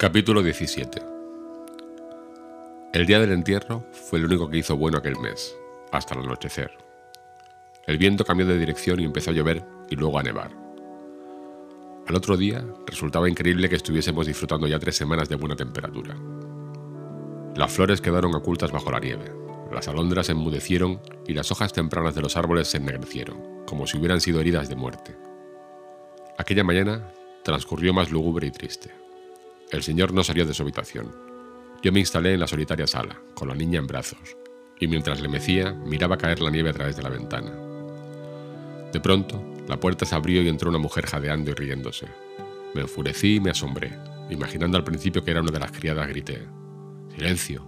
Capítulo 17 El día del entierro fue el único que hizo bueno aquel mes, hasta el anochecer. El viento cambió de dirección y empezó a llover y luego a nevar. Al otro día resultaba increíble que estuviésemos disfrutando ya tres semanas de buena temperatura. Las flores quedaron ocultas bajo la nieve, las alondras se enmudecieron y las hojas tempranas de los árboles se ennegrecieron, como si hubieran sido heridas de muerte. Aquella mañana transcurrió más lúgubre y triste. El señor no salió de su habitación. Yo me instalé en la solitaria sala, con la niña en brazos, y mientras le mecía, miraba caer la nieve a través de la ventana. De pronto, la puerta se abrió y entró una mujer jadeando y riéndose. Me enfurecí y me asombré. Imaginando al principio que era una de las criadas, grité: ¡Silencio!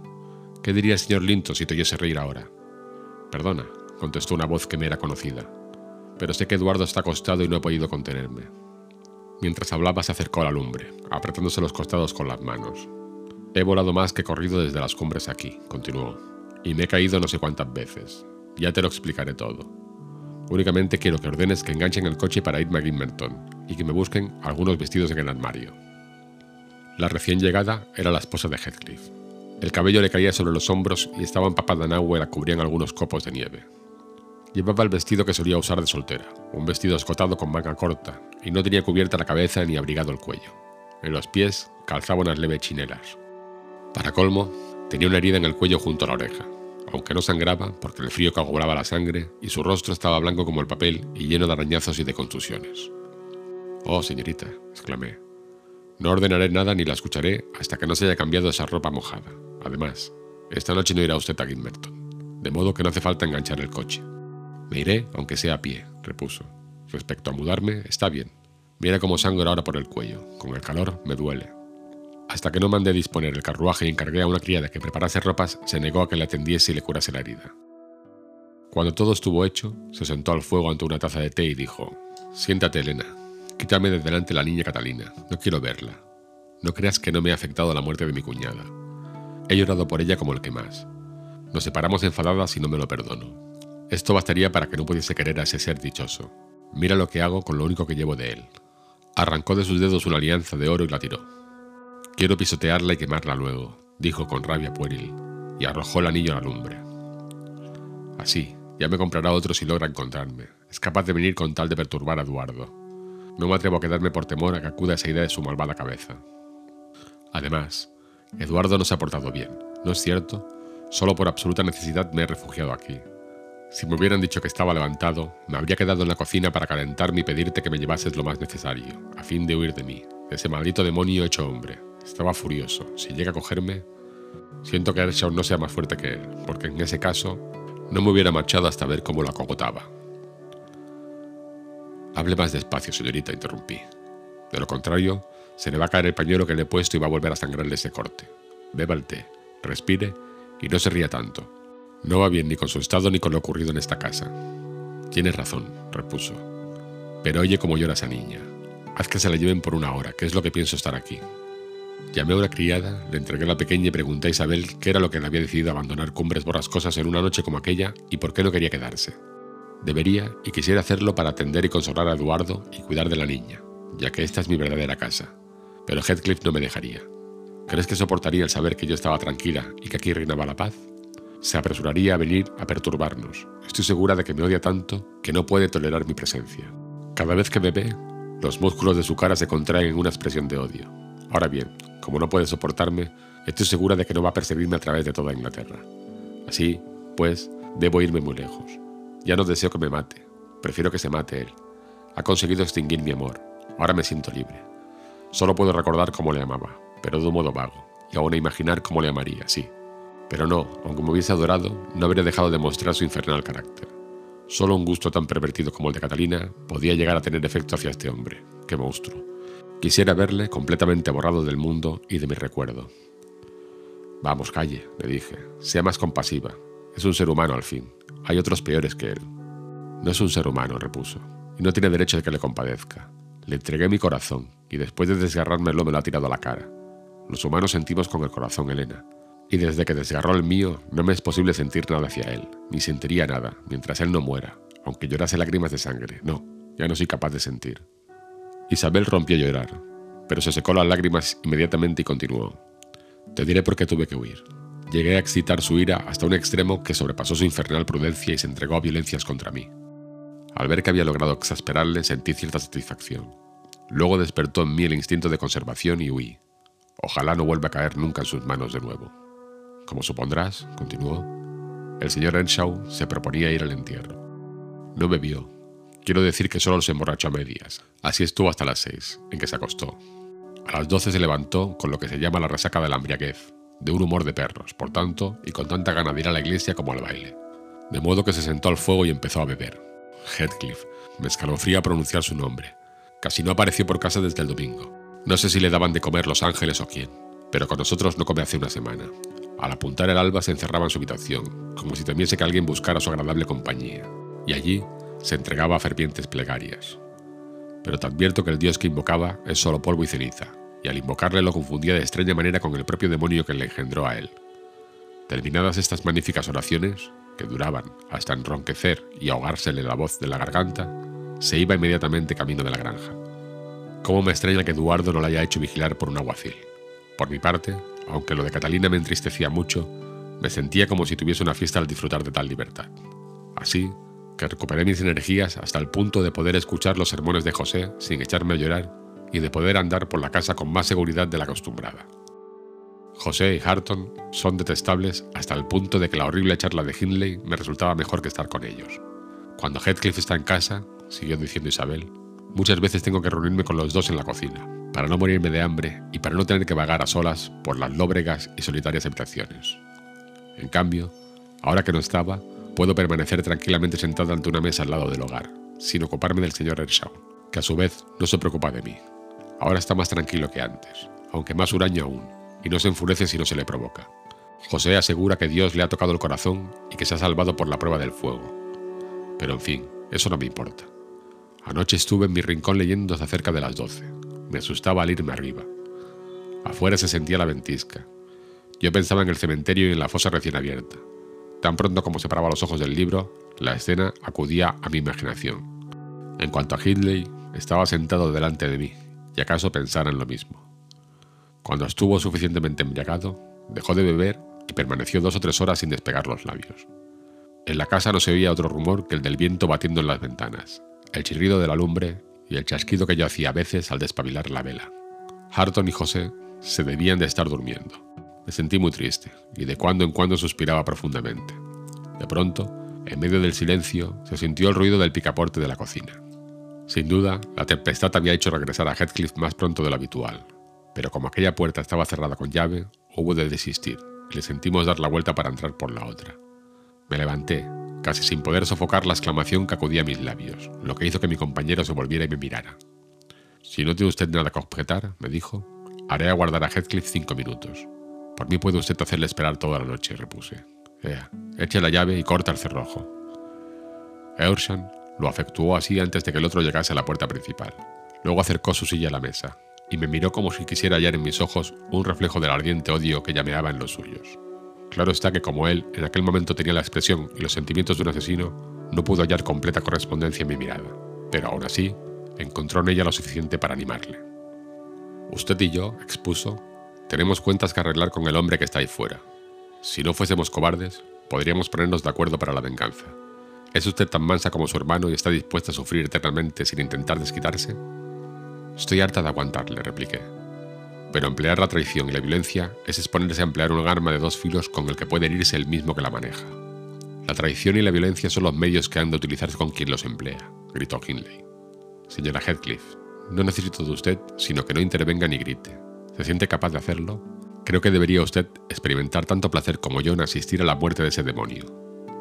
¿Qué diría el señor Linton si te oyese reír ahora? Perdona, contestó una voz que me era conocida. Pero sé que Eduardo está acostado y no he podido contenerme. Mientras hablaba se acercó a la lumbre, apretándose los costados con las manos. He volado más que corrido desde las cumbres aquí, continuó, y me he caído no sé cuántas veces. Ya te lo explicaré todo. Únicamente quiero que ordenes que enganchen el coche para irme a Gimmerton y que me busquen algunos vestidos en el armario. La recién llegada era la esposa de Heathcliff. El cabello le caía sobre los hombros y estaba empapada en agua y la cubrían algunos copos de nieve. Llevaba el vestido que solía usar de soltera, un vestido escotado con manga corta, y no tenía cubierta la cabeza ni abrigado el cuello. En los pies calzaba unas leves chinelas. Para colmo, tenía una herida en el cuello junto a la oreja, aunque no sangraba porque el frío coagulaba la sangre y su rostro estaba blanco como el papel y lleno de arañazos y de contusiones. Oh, señorita, exclamé. No ordenaré nada ni la escucharé hasta que no se haya cambiado esa ropa mojada. Además, esta noche no irá usted a Gimmerton, de modo que no hace falta enganchar el coche. Me iré, aunque sea a pie, repuso. Respecto a mudarme, está bien. Mira cómo sangro ahora por el cuello. Con el calor me duele. Hasta que no mandé disponer el carruaje y encargué a una criada que preparase ropas, se negó a que le atendiese y le curase la herida. Cuando todo estuvo hecho, se sentó al fuego ante una taza de té y dijo: Siéntate, Elena. Quítame de delante la niña Catalina. No quiero verla. No creas que no me ha afectado la muerte de mi cuñada. He llorado por ella como el que más. Nos separamos enfadadas y no me lo perdono. Esto bastaría para que no pudiese querer a ese ser dichoso. Mira lo que hago con lo único que llevo de él. Arrancó de sus dedos una alianza de oro y la tiró. Quiero pisotearla y quemarla luego, dijo con rabia pueril, y arrojó el anillo a la lumbre. Así, ya me comprará otro si logra encontrarme. Es capaz de venir con tal de perturbar a Eduardo. No me atrevo a quedarme por temor a que acuda esa idea de su malvada cabeza. Además, Eduardo no se ha portado bien, ¿no es cierto? Solo por absoluta necesidad me he refugiado aquí. Si me hubieran dicho que estaba levantado, me habría quedado en la cocina para calentarme y pedirte que me llevases lo más necesario, a fin de huir de mí, de ese maldito demonio hecho hombre. Estaba furioso. Si llega a cogerme... Siento que Ershaw no sea más fuerte que él, porque en ese caso no me hubiera marchado hasta ver cómo la cogotaba. Hable más despacio, señorita, interrumpí. De lo contrario, se le va a caer el pañuelo que le he puesto y va a volver a sangrarle ese corte. Beba el té, respire y no se ría tanto. No va bien ni con su estado ni con lo ocurrido en esta casa. Tienes razón, repuso. Pero oye cómo llora esa niña. Haz que se la lleven por una hora, que es lo que pienso estar aquí. Llamé a una criada, le entregué a la pequeña y pregunté a Isabel qué era lo que le había decidido abandonar cumbres borrascosas en una noche como aquella y por qué no quería quedarse. Debería y quisiera hacerlo para atender y consolar a Eduardo y cuidar de la niña, ya que esta es mi verdadera casa. Pero Heathcliff no me dejaría. ¿Crees que soportaría el saber que yo estaba tranquila y que aquí reinaba la paz? Se apresuraría a venir a perturbarnos. Estoy segura de que me odia tanto que no puede tolerar mi presencia. Cada vez que me ve, los músculos de su cara se contraen en una expresión de odio. Ahora bien, como no puede soportarme, estoy segura de que no va a perseguirme a través de toda Inglaterra. Así, pues, debo irme muy lejos. Ya no deseo que me mate, prefiero que se mate él. Ha conseguido extinguir mi amor, ahora me siento libre. Solo puedo recordar cómo le amaba, pero de un modo vago, y aún imaginar cómo le amaría, sí, pero no, aunque me hubiese adorado, no habría dejado de mostrar su infernal carácter. Solo un gusto tan pervertido como el de Catalina podía llegar a tener efecto hacia este hombre. ¡Qué monstruo! Quisiera verle completamente borrado del mundo y de mi recuerdo. Vamos, calle, le dije. Sea más compasiva. Es un ser humano al fin. Hay otros peores que él. No es un ser humano, repuso, y no tiene derecho de que le compadezca. Le entregué mi corazón, y después de desgarrármelo me lo ha tirado a la cara. Los humanos sentimos con el corazón, Elena. Y desde que desgarró el mío, no me es posible sentir nada hacia él, ni sentiría nada, mientras él no muera, aunque llorase lágrimas de sangre. No, ya no soy capaz de sentir. Isabel rompió a llorar. pero se secó las lágrimas inmediatamente y continuó. Te diré por qué tuve que huir. Llegué a excitar su ira hasta un extremo que sobrepasó su infernal prudencia y se entregó a violencias contra mí. Al ver que había logrado exasperarle sentí cierta satisfacción. Luego despertó en mí el instinto de conservación y huí. Ojalá no vuelva a caer nunca en sus manos de nuevo. Como supondrás, continuó, el señor Earnshaw se proponía ir al entierro. No bebió. Quiero decir que solo se emborrachó a medias. Así estuvo hasta las seis, en que se acostó. A las doce se levantó con lo que se llama la resaca de la embriaguez, de un humor de perros, por tanto, y con tanta gana de ir a la iglesia como al baile. De modo que se sentó al fuego y empezó a beber. Heathcliff. Me escalofría pronunciar su nombre. Casi no apareció por casa desde el domingo. No sé si le daban de comer los ángeles o quién, pero con nosotros no come hace una semana. Al apuntar el alba se encerraba en su habitación, como si temiese que alguien buscara su agradable compañía, y allí se entregaba a fervientes plegarias. Pero te advierto que el dios que invocaba es solo polvo y ceniza, y al invocarle lo confundía de extraña manera con el propio demonio que le engendró a él. Terminadas estas magníficas oraciones, que duraban hasta enronquecer y ahogársele la voz de la garganta, se iba inmediatamente camino de la granja. ¿Cómo me extraña que Eduardo no la haya hecho vigilar por un aguacil? Por mi parte, aunque lo de Catalina me entristecía mucho, me sentía como si tuviese una fiesta al disfrutar de tal libertad. Así que recuperé mis energías hasta el punto de poder escuchar los sermones de José sin echarme a llorar y de poder andar por la casa con más seguridad de la acostumbrada. José y Harton son detestables hasta el punto de que la horrible charla de Hindley me resultaba mejor que estar con ellos. Cuando Heathcliff está en casa, siguió diciendo Isabel, muchas veces tengo que reunirme con los dos en la cocina, para no morirme de hambre y para no tener que vagar a solas por las lóbregas y solitarias habitaciones. En cambio, ahora que no estaba, puedo permanecer tranquilamente sentado ante una mesa al lado del hogar, sin ocuparme del señor Ershaw, que a su vez no se preocupa de mí. Ahora está más tranquilo que antes, aunque más huraño aún, y no se enfurece si no se le provoca. José asegura que Dios le ha tocado el corazón y que se ha salvado por la prueba del fuego. Pero en fin, eso no me importa. Anoche estuve en mi rincón leyendo hasta cerca de las doce. Me asustaba al irme arriba. Afuera se sentía la ventisca. Yo pensaba en el cementerio y en la fosa recién abierta. Tan pronto como separaba los ojos del libro, la escena acudía a mi imaginación. En cuanto a Hindley, estaba sentado delante de mí, y acaso pensara en lo mismo. Cuando estuvo suficientemente embriagado, dejó de beber y permaneció dos o tres horas sin despegar los labios. En la casa no se oía otro rumor que el del viento batiendo en las ventanas, el chirrido de la lumbre y el chasquido que yo hacía a veces al despabilar la vela. Harton y José se debían de estar durmiendo. Me sentí muy triste y de cuando en cuando suspiraba profundamente. De pronto, en medio del silencio, se sintió el ruido del picaporte de la cocina. Sin duda, la tempestad había hecho regresar a Heathcliff más pronto de lo habitual, pero como aquella puerta estaba cerrada con llave, hubo de desistir y le sentimos dar la vuelta para entrar por la otra. Me levanté, casi sin poder sofocar la exclamación que acudía a mis labios, lo que hizo que mi compañero se volviera y me mirara. Si no tiene usted nada que objetar, me dijo, haré aguardar a Heathcliff cinco minutos. Por mí puede usted hacerle esperar toda la noche, repuse. Ea, eche la llave y corta el cerrojo. Earnshaw lo afectuó así antes de que el otro llegase a la puerta principal. Luego acercó su silla a la mesa, y me miró como si quisiera hallar en mis ojos un reflejo del ardiente odio que llameaba en los suyos. Claro está que como él en aquel momento tenía la expresión y los sentimientos de un asesino, no pudo hallar completa correspondencia en mi mirada, pero aún así encontró en ella lo suficiente para animarle. Usted y yo, expuso, tenemos cuentas que arreglar con el hombre que está ahí fuera. Si no fuésemos cobardes, podríamos ponernos de acuerdo para la venganza. ¿Es usted tan mansa como su hermano y está dispuesta a sufrir eternamente sin intentar desquitarse? Estoy harta de aguantar, le repliqué. Pero emplear la traición y la violencia es exponerse a emplear un arma de dos filos con el que puede herirse el mismo que la maneja. La traición y la violencia son los medios que han de utilizarse con quien los emplea, gritó Hindley. Señora Heathcliff, no necesito de usted, sino que no intervenga ni grite. ¿Se siente capaz de hacerlo? Creo que debería usted experimentar tanto placer como yo en asistir a la muerte de ese demonio.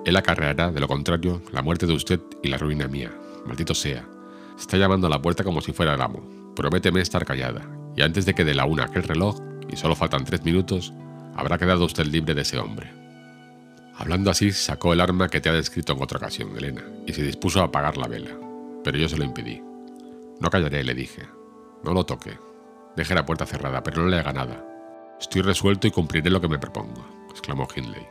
Él acarreará, de lo contrario, la muerte de usted y la ruina mía. Maldito sea. Está llamando a la puerta como si fuera el amo. Prométeme estar callada, y antes de que dé la una aquel reloj, y solo faltan tres minutos, habrá quedado usted libre de ese hombre. Hablando así, sacó el arma que te ha descrito en otra ocasión, Elena, y se dispuso a apagar la vela, pero yo se lo impedí. No callaré, le dije. No lo toque. Deje la puerta cerrada, pero no le haga nada. Estoy resuelto y cumpliré lo que me propongo, exclamó Hindley.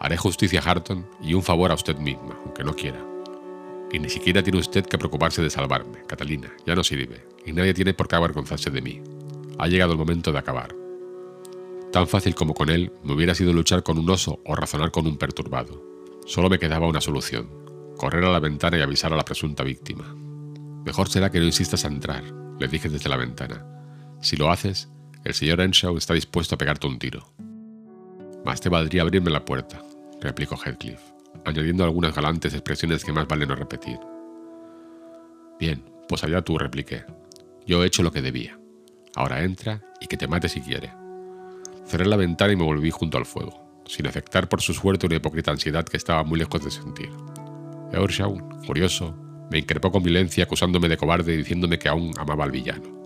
Haré justicia a Harton y un favor a usted misma, aunque no quiera. Y ni siquiera tiene usted que preocuparse de salvarme, Catalina, ya no sirve, y nadie tiene por qué avergonzarse de mí. Ha llegado el momento de acabar. Tan fácil como con él me hubiera sido luchar con un oso o razonar con un perturbado. Solo me quedaba una solución, correr a la ventana y avisar a la presunta víctima. Mejor será que no insistas a entrar, le dije desde la ventana. Si lo haces, el señor Enshaw está dispuesto a pegarte un tiro. Más te valdría abrirme la puerta, replicó Heathcliff, añadiendo algunas galantes expresiones que más vale no repetir. Bien, pues allá tú, repliqué. Yo he hecho lo que debía. Ahora entra y que te mate si quiere. Cerré la ventana y me volví junto al fuego, sin afectar por su suerte una hipócrita ansiedad que estaba muy lejos de sentir. Earnshaw, furioso, me increpó con violencia acusándome de cobarde y diciéndome que aún amaba al villano.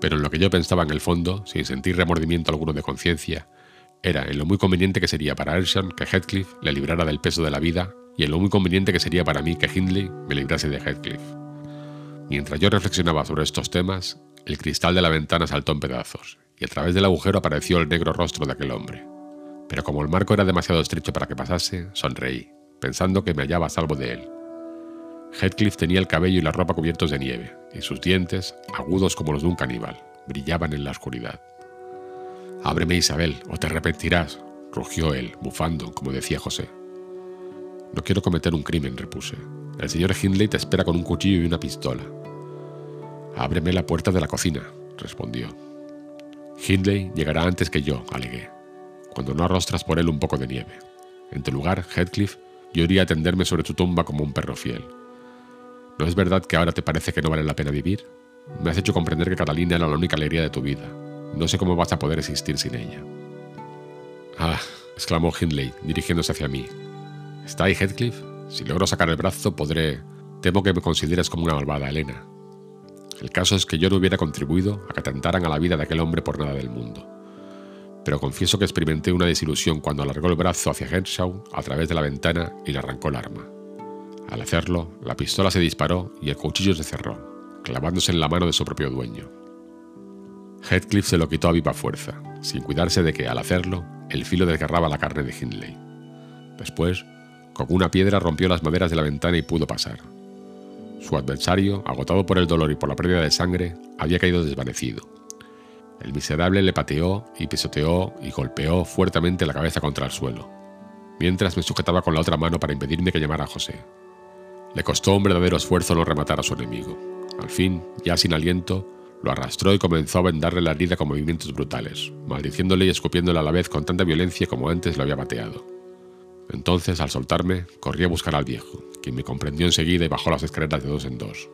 Pero en lo que yo pensaba en el fondo, sin sentir remordimiento alguno de conciencia, era en lo muy conveniente que sería para Earnshaw que Heathcliff le librara del peso de la vida y en lo muy conveniente que sería para mí que Hindley me librase de Heathcliff. Mientras yo reflexionaba sobre estos temas, el cristal de la ventana saltó en pedazos y a través del agujero apareció el negro rostro de aquel hombre. Pero como el marco era demasiado estrecho para que pasase, sonreí, pensando que me hallaba a salvo de él. Heathcliff tenía el cabello y la ropa cubiertos de nieve, y sus dientes, agudos como los de un caníbal, brillaban en la oscuridad. Ábreme, Isabel, o te arrepentirás, rugió él, bufando, como decía José. No quiero cometer un crimen, repuse. El señor Hindley te espera con un cuchillo y una pistola. Ábreme la puerta de la cocina, respondió. Hindley llegará antes que yo, alegué, cuando no arrostras por él un poco de nieve. En tu lugar, Heathcliff, yo iría a tenderme sobre tu tumba como un perro fiel. ¿No es verdad que ahora te parece que no vale la pena vivir? Me has hecho comprender que Catalina era la única alegría de tu vida. No sé cómo vas a poder existir sin ella. Ah, exclamó Hindley, dirigiéndose hacia mí. ¿Está ahí Heathcliff? Si logro sacar el brazo, podré... Temo que me consideres como una malvada, Elena. El caso es que yo no hubiera contribuido a que atentaran a la vida de aquel hombre por nada del mundo pero confieso que experimenté una desilusión cuando alargó el brazo hacia Henshaw a través de la ventana y le arrancó el arma. Al hacerlo, la pistola se disparó y el cuchillo se cerró, clavándose en la mano de su propio dueño. Heathcliff se lo quitó a viva fuerza, sin cuidarse de que, al hacerlo, el filo desgarraba la carne de Hindley. Después, con una piedra rompió las maderas de la ventana y pudo pasar. Su adversario, agotado por el dolor y por la pérdida de sangre, había caído desvanecido, el miserable le pateó y pisoteó y golpeó fuertemente la cabeza contra el suelo, mientras me sujetaba con la otra mano para impedirme que llamara a José. Le costó un verdadero esfuerzo no rematar a su enemigo. Al fin, ya sin aliento, lo arrastró y comenzó a vendarle la herida con movimientos brutales, maldiciéndole y escupiéndole a la vez con tanta violencia como antes lo había pateado. Entonces, al soltarme, corrí a buscar al viejo, quien me comprendió enseguida y bajó las escaleras de dos en dos.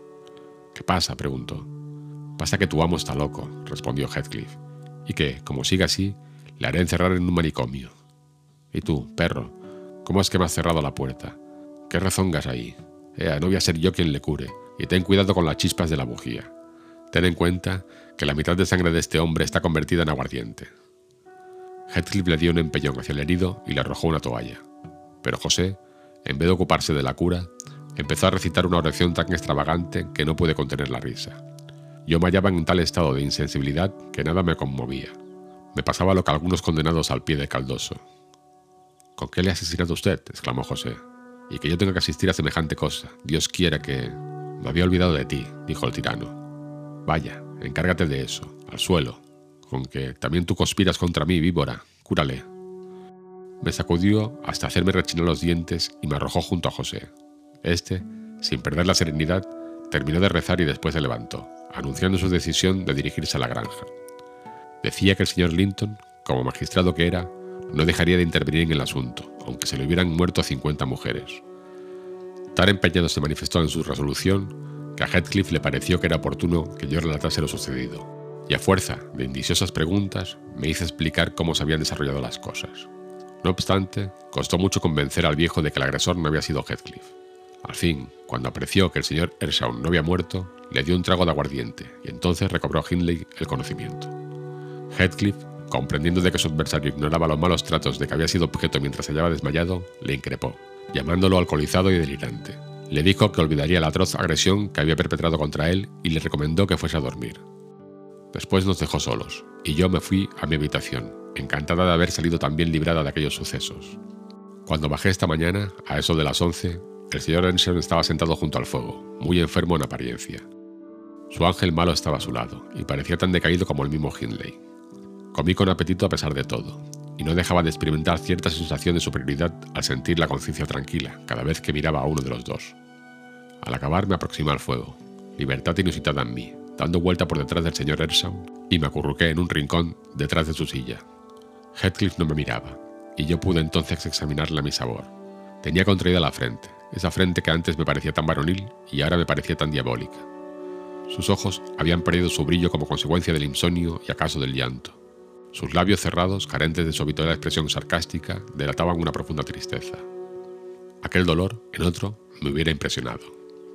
¿Qué pasa? preguntó. Pasa que tu amo está loco, respondió Heathcliff, y que, como siga así, le haré encerrar en un manicomio. Y tú, perro, ¿cómo es que me has cerrado la puerta? ¿Qué rezongas ahí? Ea, no voy a ser yo quien le cure, y ten cuidado con las chispas de la bujía. Ten en cuenta que la mitad de sangre de este hombre está convertida en aguardiente. Heathcliff le dio un empellón hacia el herido y le arrojó una toalla. Pero José, en vez de ocuparse de la cura, empezó a recitar una oración tan extravagante que no pude contener la risa. Yo me hallaba en un tal estado de insensibilidad que nada me conmovía. Me pasaba lo que algunos condenados al pie de caldoso. ¿Con qué le ha asesinado usted? exclamó José. Y que yo tenga que asistir a semejante cosa. Dios quiera que... Me había olvidado de ti, dijo el tirano. Vaya, encárgate de eso, al suelo. Con que también tú conspiras contra mí, víbora. Cúrale. Me sacudió hasta hacerme rechinar los dientes y me arrojó junto a José. Este, sin perder la serenidad, terminó de rezar y después se levantó anunciando su decisión de dirigirse a la granja. Decía que el señor Linton, como magistrado que era, no dejaría de intervenir en el asunto, aunque se le hubieran muerto 50 mujeres. Tan empeñado se manifestó en su resolución a Heathcliff le pareció que era oportuno que yo relatase lo sucedido, y a fuerza de indiciosas preguntas me hice explicar cómo se habían desarrollado las cosas. No obstante, costó mucho convencer al viejo de que el agresor no había sido Heathcliff. Al fin, cuando apreció que el señor Ershaw no había muerto, le dio un trago de aguardiente y entonces recobró Hindley el conocimiento. Heathcliff, comprendiendo de que su adversario ignoraba los malos tratos de que había sido objeto mientras se hallaba desmayado, le increpó, llamándolo alcoholizado y delirante. Le dijo que olvidaría la atroz agresión que había perpetrado contra él y le recomendó que fuese a dormir. Después nos dejó solos, y yo me fui a mi habitación, encantada de haber salido tan bien librada de aquellos sucesos. Cuando bajé esta mañana, a eso de las once, el señor Enson estaba sentado junto al fuego, muy enfermo en apariencia. Su ángel malo estaba a su lado, y parecía tan decaído como el mismo Hindley. Comí con apetito a pesar de todo, y no dejaba de experimentar cierta sensación de superioridad al sentir la conciencia tranquila cada vez que miraba a uno de los dos. Al acabar me aproximé al fuego, libertad inusitada en mí, dando vuelta por detrás del señor Ershaw y me acurruqué en un rincón detrás de su silla. Heathcliff no me miraba, y yo pude entonces examinarle a mi sabor. Tenía contraída la frente, esa frente que antes me parecía tan varonil y ahora me parecía tan diabólica. Sus ojos habían perdido su brillo como consecuencia del insomnio y acaso del llanto. Sus labios cerrados, carentes de su habitual expresión sarcástica, delataban una profunda tristeza. Aquel dolor, en otro, me hubiera impresionado.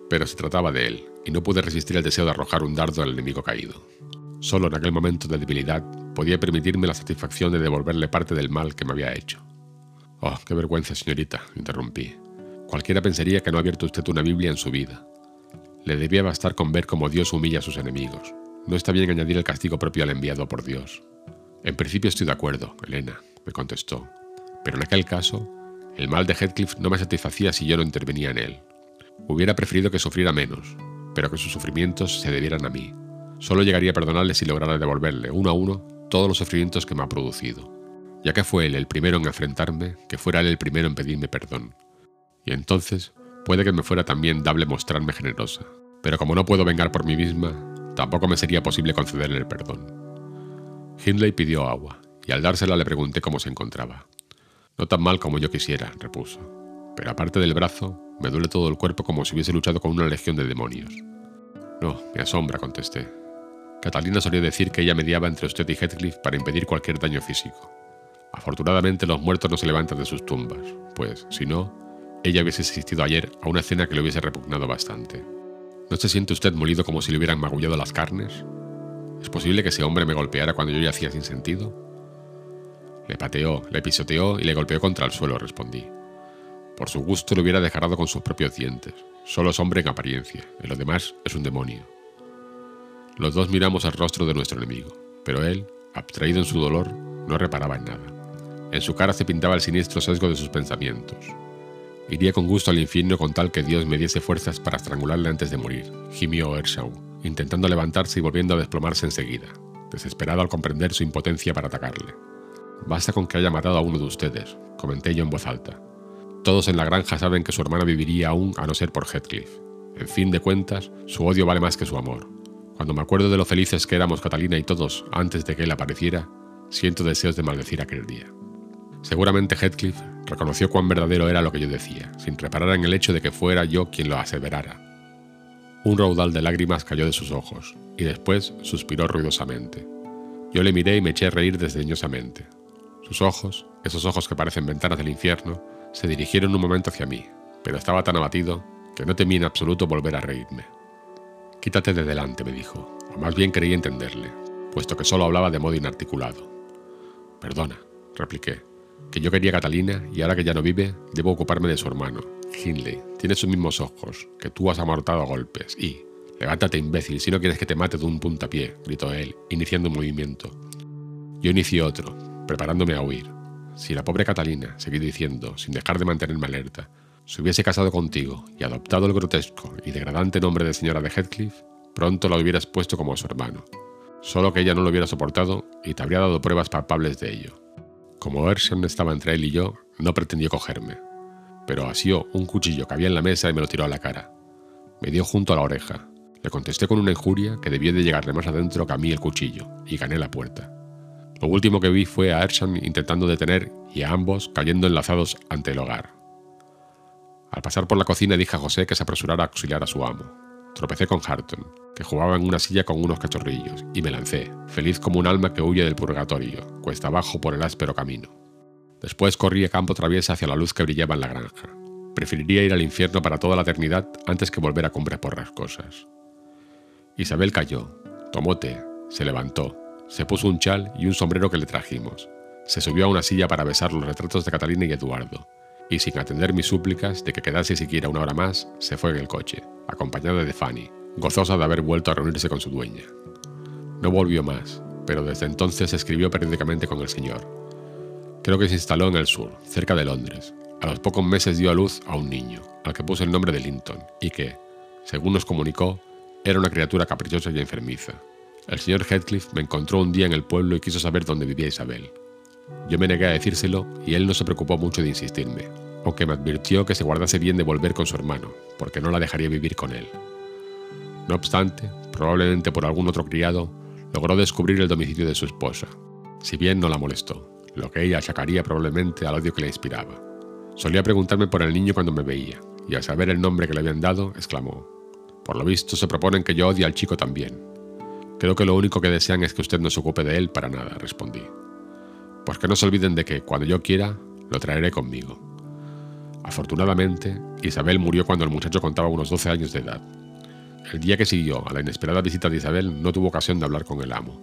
Pero se trataba de él, y no pude resistir el deseo de arrojar un dardo al enemigo caído. Solo en aquel momento de debilidad podía permitirme la satisfacción de devolverle parte del mal que me había hecho. Oh, qué vergüenza, señorita, interrumpí. Cualquiera pensaría que no ha abierto usted una Biblia en su vida, le debía bastar con ver cómo Dios humilla a sus enemigos. No está bien añadir el castigo propio al enviado por Dios. En principio estoy de acuerdo, Elena, me contestó. Pero en aquel caso, el mal de Heathcliff no me satisfacía si yo no intervenía en él. Hubiera preferido que sufriera menos, pero que sus sufrimientos se debieran a mí. Solo llegaría a perdonarle si lograra devolverle, uno a uno, todos los sufrimientos que me ha producido. Ya que fue él el primero en enfrentarme, que fuera él el primero en pedirme perdón. Y entonces Puede que me fuera también dable mostrarme generosa, pero como no puedo vengar por mí misma, tampoco me sería posible concederle el perdón. Hindley pidió agua, y al dársela le pregunté cómo se encontraba. No tan mal como yo quisiera, repuso, pero aparte del brazo, me duele todo el cuerpo como si hubiese luchado con una legión de demonios. No, me asombra, contesté. Catalina solía decir que ella mediaba entre usted y Heathcliff para impedir cualquier daño físico. Afortunadamente los muertos no se levantan de sus tumbas, pues, si no, ella hubiese asistido ayer a una cena que le hubiese repugnado bastante. ¿No se siente usted molido como si le hubieran magullado las carnes? ¿Es posible que ese hombre me golpeara cuando yo yacía sin sentido? Le pateó, le pisoteó y le golpeó contra el suelo, respondí. Por su gusto lo hubiera desgarrado con sus propios dientes. Solo es hombre en apariencia, en lo demás es un demonio. Los dos miramos al rostro de nuestro enemigo, pero él, abstraído en su dolor, no reparaba en nada. En su cara se pintaba el siniestro sesgo de sus pensamientos, Iría con gusto al infierno con tal que Dios me diese fuerzas para estrangularle antes de morir, gimió Ershaw, intentando levantarse y volviendo a desplomarse enseguida, desesperado al comprender su impotencia para atacarle. Basta con que haya matado a uno de ustedes, comenté yo en voz alta. Todos en la granja saben que su hermana viviría aún a no ser por Heathcliff. En fin de cuentas, su odio vale más que su amor. Cuando me acuerdo de lo felices que éramos Catalina y todos antes de que él apareciera, siento deseos de maldecir aquel día. Seguramente Heathcliff reconoció cuán verdadero era lo que yo decía, sin reparar en el hecho de que fuera yo quien lo aseverara. Un raudal de lágrimas cayó de sus ojos, y después suspiró ruidosamente. Yo le miré y me eché a reír desdeñosamente. Sus ojos, esos ojos que parecen ventanas del infierno, se dirigieron un momento hacia mí, pero estaba tan abatido que no temí en absoluto volver a reírme. Quítate de delante, me dijo, o más bien creí entenderle, puesto que solo hablaba de modo inarticulado. Perdona, repliqué, que yo quería a Catalina y ahora que ya no vive, debo ocuparme de su hermano. Hindley, tiene sus mismos ojos, que tú has amortado a golpes, y... Levántate, imbécil, si no quieres que te mate de un puntapié, gritó él, iniciando un movimiento. Yo inicié otro, preparándome a huir. Si la pobre Catalina, seguí diciendo, sin dejar de mantenerme alerta, se hubiese casado contigo y adoptado el grotesco y degradante nombre de señora de Heathcliff, pronto la hubieras puesto como a su hermano. Solo que ella no lo hubiera soportado y te habría dado pruebas palpables de ello. Como Erson estaba entre él y yo, no pretendió cogerme, pero asió un cuchillo que había en la mesa y me lo tiró a la cara. Me dio junto a la oreja. Le contesté con una injuria que debió de llegarle más adentro que a mí el cuchillo, y gané la puerta. Lo último que vi fue a Erson intentando detener y a ambos cayendo enlazados ante el hogar. Al pasar por la cocina dije a José que se apresurara a auxiliar a su amo. Tropecé con Harton, que jugaba en una silla con unos cachorrillos, y me lancé, feliz como un alma que huye del purgatorio, cuesta abajo por el áspero camino. Después corrí a campo traviesa hacia la luz que brillaba en la granja. Preferiría ir al infierno para toda la eternidad antes que volver a cumbres cosas. Isabel cayó, tomó té, se levantó, se puso un chal y un sombrero que le trajimos. Se subió a una silla para besar los retratos de Catalina y Eduardo, y sin atender mis súplicas de que quedase siquiera una hora más, se fue en el coche, acompañada de Fanny, gozosa de haber vuelto a reunirse con su dueña. No volvió más, pero desde entonces escribió periódicamente con el señor. Creo que se instaló en el sur, cerca de Londres, a los pocos meses dio a luz a un niño, al que puso el nombre de Linton, y que, según nos comunicó, era una criatura caprichosa y enfermiza. El señor Heathcliff me encontró un día en el pueblo y quiso saber dónde vivía Isabel. Yo me negué a decírselo y él no se preocupó mucho de insistirme, aunque me advirtió que se guardase bien de volver con su hermano, porque no la dejaría vivir con él. No obstante, probablemente por algún otro criado, logró descubrir el domicilio de su esposa, si bien no la molestó, lo que ella achacaría probablemente al odio que le inspiraba. Solía preguntarme por el niño cuando me veía, y al saber el nombre que le habían dado, exclamó, Por lo visto se proponen que yo odie al chico también. Creo que lo único que desean es que usted no se ocupe de él para nada, respondí. Pues que no se olviden de que, cuando yo quiera, lo traeré conmigo. Afortunadamente, Isabel murió cuando el muchacho contaba unos 12 años de edad. El día que siguió a la inesperada visita de Isabel no tuvo ocasión de hablar con el amo.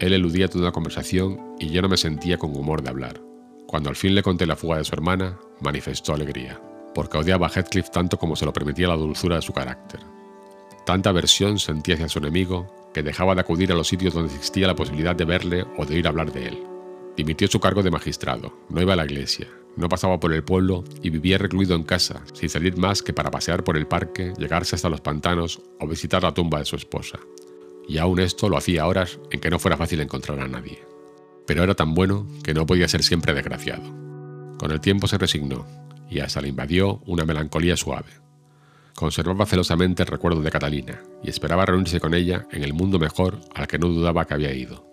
Él eludía toda la conversación y yo no me sentía con humor de hablar. Cuando al fin le conté la fuga de su hermana, manifestó alegría, porque odiaba a Heathcliff tanto como se lo permitía la dulzura de su carácter. Tanta aversión sentía hacia su enemigo que dejaba de acudir a los sitios donde existía la posibilidad de verle o de oír hablar de él. Dimitió su cargo de magistrado, no iba a la iglesia, no pasaba por el pueblo y vivía recluido en casa, sin salir más que para pasear por el parque, llegarse hasta los pantanos o visitar la tumba de su esposa. Y aún esto lo hacía a horas en que no fuera fácil encontrar a nadie. Pero era tan bueno que no podía ser siempre desgraciado. Con el tiempo se resignó y hasta le invadió una melancolía suave. Conservaba celosamente el recuerdo de Catalina y esperaba reunirse con ella en el mundo mejor al que no dudaba que había ido.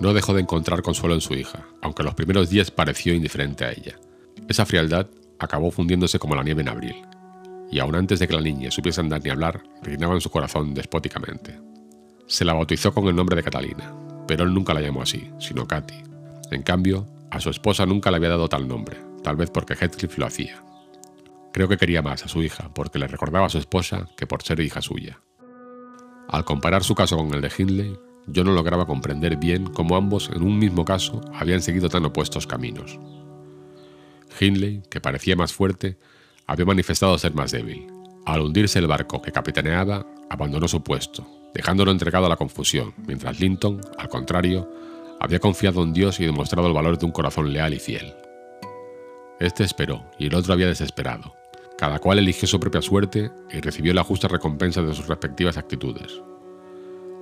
No dejó de encontrar consuelo en su hija, aunque los primeros días pareció indiferente a ella. Esa frialdad acabó fundiéndose como la nieve en abril, y aún antes de que la niña supiese andar ni hablar, reinaba en su corazón despóticamente. Se la bautizó con el nombre de Catalina, pero él nunca la llamó así, sino Katy. En cambio, a su esposa nunca le había dado tal nombre, tal vez porque Heathcliff lo hacía. Creo que quería más a su hija porque le recordaba a su esposa que por ser hija suya. Al comparar su caso con el de Hindley, yo no lograba comprender bien cómo ambos, en un mismo caso, habían seguido tan opuestos caminos. Hindley, que parecía más fuerte, había manifestado ser más débil. Al hundirse el barco que capitaneaba, abandonó su puesto, dejándolo entregado a la confusión, mientras Linton, al contrario, había confiado en Dios y demostrado el valor de un corazón leal y fiel. Este esperó y el otro había desesperado. Cada cual eligió su propia suerte y recibió la justa recompensa de sus respectivas actitudes.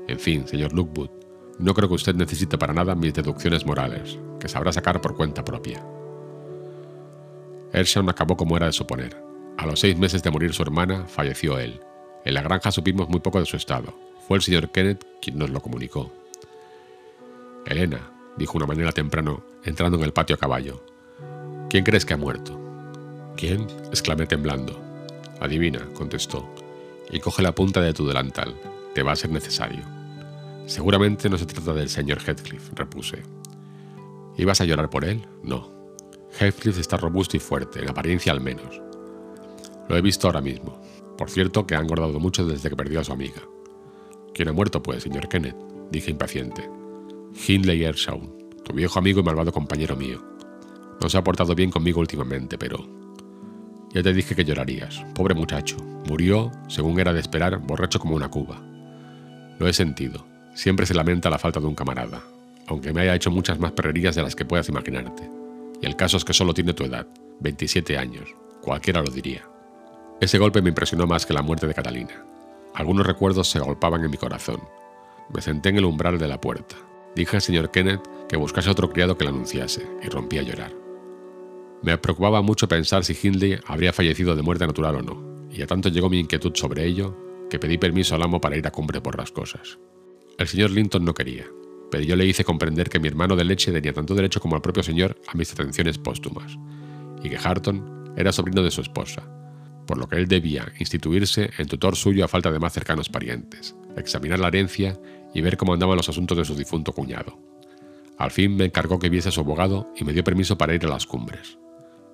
En fin, señor Lookwood, no creo que usted necesite para nada mis deducciones morales, que sabrá sacar por cuenta propia. Ershaw acabó como era de suponer. A los seis meses de morir su hermana, falleció él. En la granja supimos muy poco de su estado. Fue el señor Kenneth quien nos lo comunicó. Elena, dijo una mañana temprano, entrando en el patio a caballo. ¿Quién crees que ha muerto? ¿Quién? exclamé temblando. Adivina, contestó, y coge la punta de tu delantal. Te va a ser necesario. Seguramente no se trata del señor Heathcliff, repuse. ¿Ibas a llorar por él? No. Heathcliff está robusto y fuerte, en apariencia al menos. Lo he visto ahora mismo. Por cierto, que ha engordado mucho desde que perdió a su amiga. ¿Quién ha muerto, pues, señor Kenneth? dije impaciente. Hindley Ershaw, tu viejo amigo y malvado compañero mío. No se ha portado bien conmigo últimamente, pero... Ya te dije que llorarías. Pobre muchacho. Murió, según era de esperar, borracho como una cuba. Lo he sentido. Siempre se lamenta la falta de un camarada, aunque me haya hecho muchas más perrerías de las que puedas imaginarte. Y el caso es que solo tiene tu edad, 27 años, cualquiera lo diría. Ese golpe me impresionó más que la muerte de Catalina. Algunos recuerdos se agolpaban en mi corazón. Me senté en el umbral de la puerta. Dije al señor Kenneth que buscase otro criado que la anunciase, y rompí a llorar. Me preocupaba mucho pensar si Hindley habría fallecido de muerte natural o no, y a tanto llegó mi inquietud sobre ello que pedí permiso al amo para ir a cumbre por las cosas. El señor Linton no quería, pero yo le hice comprender que mi hermano de leche tenía tanto derecho como el propio señor a mis atenciones póstumas, y que Harton era sobrino de su esposa, por lo que él debía instituirse en tutor suyo a falta de más cercanos parientes, examinar la herencia y ver cómo andaban los asuntos de su difunto cuñado. Al fin me encargó que viese a su abogado y me dio permiso para ir a las cumbres.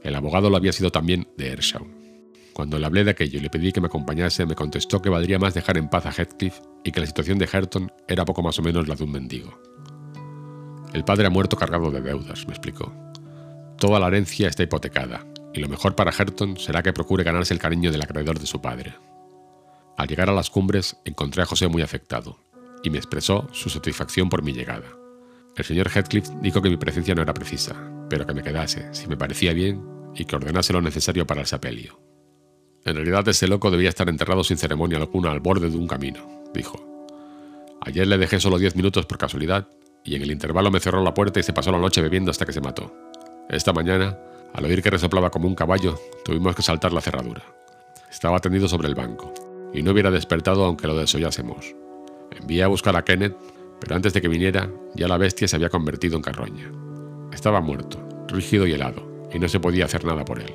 El abogado lo había sido también de Ershaw. Cuando le hablé de aquello y le pedí que me acompañase, me contestó que valdría más dejar en paz a Heathcliff y que la situación de Hareton era poco más o menos la de un mendigo. El padre ha muerto cargado de deudas, me explicó. Toda la herencia está hipotecada, y lo mejor para Hareton será que procure ganarse el cariño del acreedor de su padre. Al llegar a las cumbres encontré a José muy afectado, y me expresó su satisfacción por mi llegada. El señor Heathcliff dijo que mi presencia no era precisa, pero que me quedase, si me parecía bien, y que ordenase lo necesario para el sepelio. En realidad ese loco debía estar enterrado sin ceremonia alguna al borde de un camino, dijo. Ayer le dejé solo diez minutos por casualidad, y en el intervalo me cerró la puerta y se pasó la noche bebiendo hasta que se mató. Esta mañana, al oír que resoplaba como un caballo, tuvimos que saltar la cerradura. Estaba tendido sobre el banco, y no hubiera despertado aunque lo desollásemos. Envié a buscar a Kenneth, pero antes de que viniera, ya la bestia se había convertido en carroña. Estaba muerto, rígido y helado, y no se podía hacer nada por él.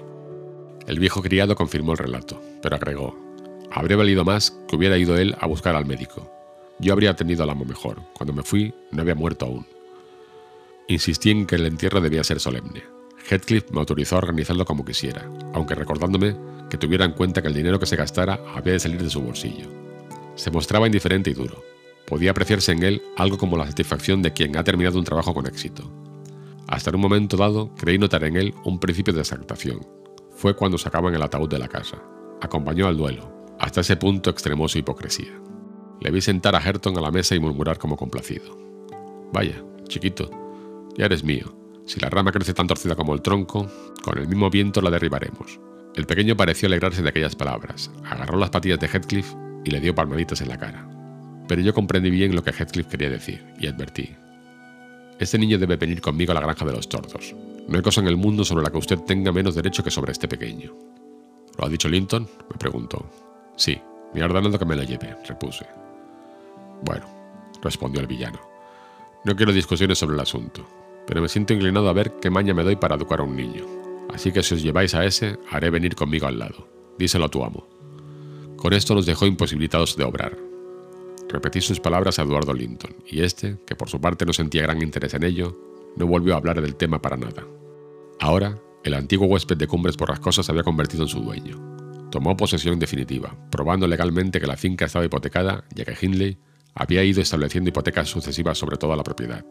El viejo criado confirmó el relato, pero agregó, habría valido más que hubiera ido él a buscar al médico. Yo habría tenido al amo mejor. Cuando me fui, no había muerto aún. Insistí en que el entierro debía ser solemne. Heathcliff me autorizó a organizarlo como quisiera, aunque recordándome que tuviera en cuenta que el dinero que se gastara había de salir de su bolsillo. Se mostraba indiferente y duro. Podía apreciarse en él algo como la satisfacción de quien ha terminado un trabajo con éxito. Hasta en un momento dado creí notar en él un principio de exaltación. Fue cuando sacaban el ataúd de la casa. Acompañó al duelo. Hasta ese punto extremó su hipocresía. Le vi sentar a Herton a la mesa y murmurar como complacido. Vaya, chiquito, ya eres mío. Si la rama crece tan torcida como el tronco, con el mismo viento la derribaremos. El pequeño pareció alegrarse de aquellas palabras, agarró las patillas de Heathcliff y le dio palmaditas en la cara. Pero yo comprendí bien lo que Heathcliff quería decir y advertí. Este niño debe venir conmigo a la granja de los tordos. No hay cosa en el mundo sobre la que usted tenga menos derecho que sobre este pequeño. ¿Lo ha dicho Linton? me preguntó. Sí, me ha ordenado que me la lleve, repuse. Bueno, respondió el villano. No quiero discusiones sobre el asunto, pero me siento inclinado a ver qué maña me doy para educar a un niño. Así que si os lleváis a ese, haré venir conmigo al lado. Díselo a tu amo. Con esto nos dejó imposibilitados de obrar. Repetí sus palabras a Eduardo Linton, y este, que por su parte no sentía gran interés en ello, no volvió a hablar del tema para nada. Ahora, el antiguo huésped de Cumbres Borrascosas se había convertido en su dueño. Tomó posesión definitiva, probando legalmente que la finca estaba hipotecada, ya que Hindley había ido estableciendo hipotecas sucesivas sobre toda la propiedad.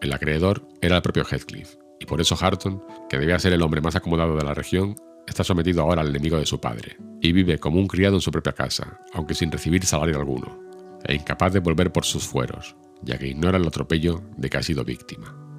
El acreedor era el propio Heathcliff, y por eso Harton, que debía ser el hombre más acomodado de la región, está sometido ahora al enemigo de su padre, y vive como un criado en su propia casa, aunque sin recibir salario alguno, e incapaz de volver por sus fueros, ya que ignora el atropello de que ha sido víctima.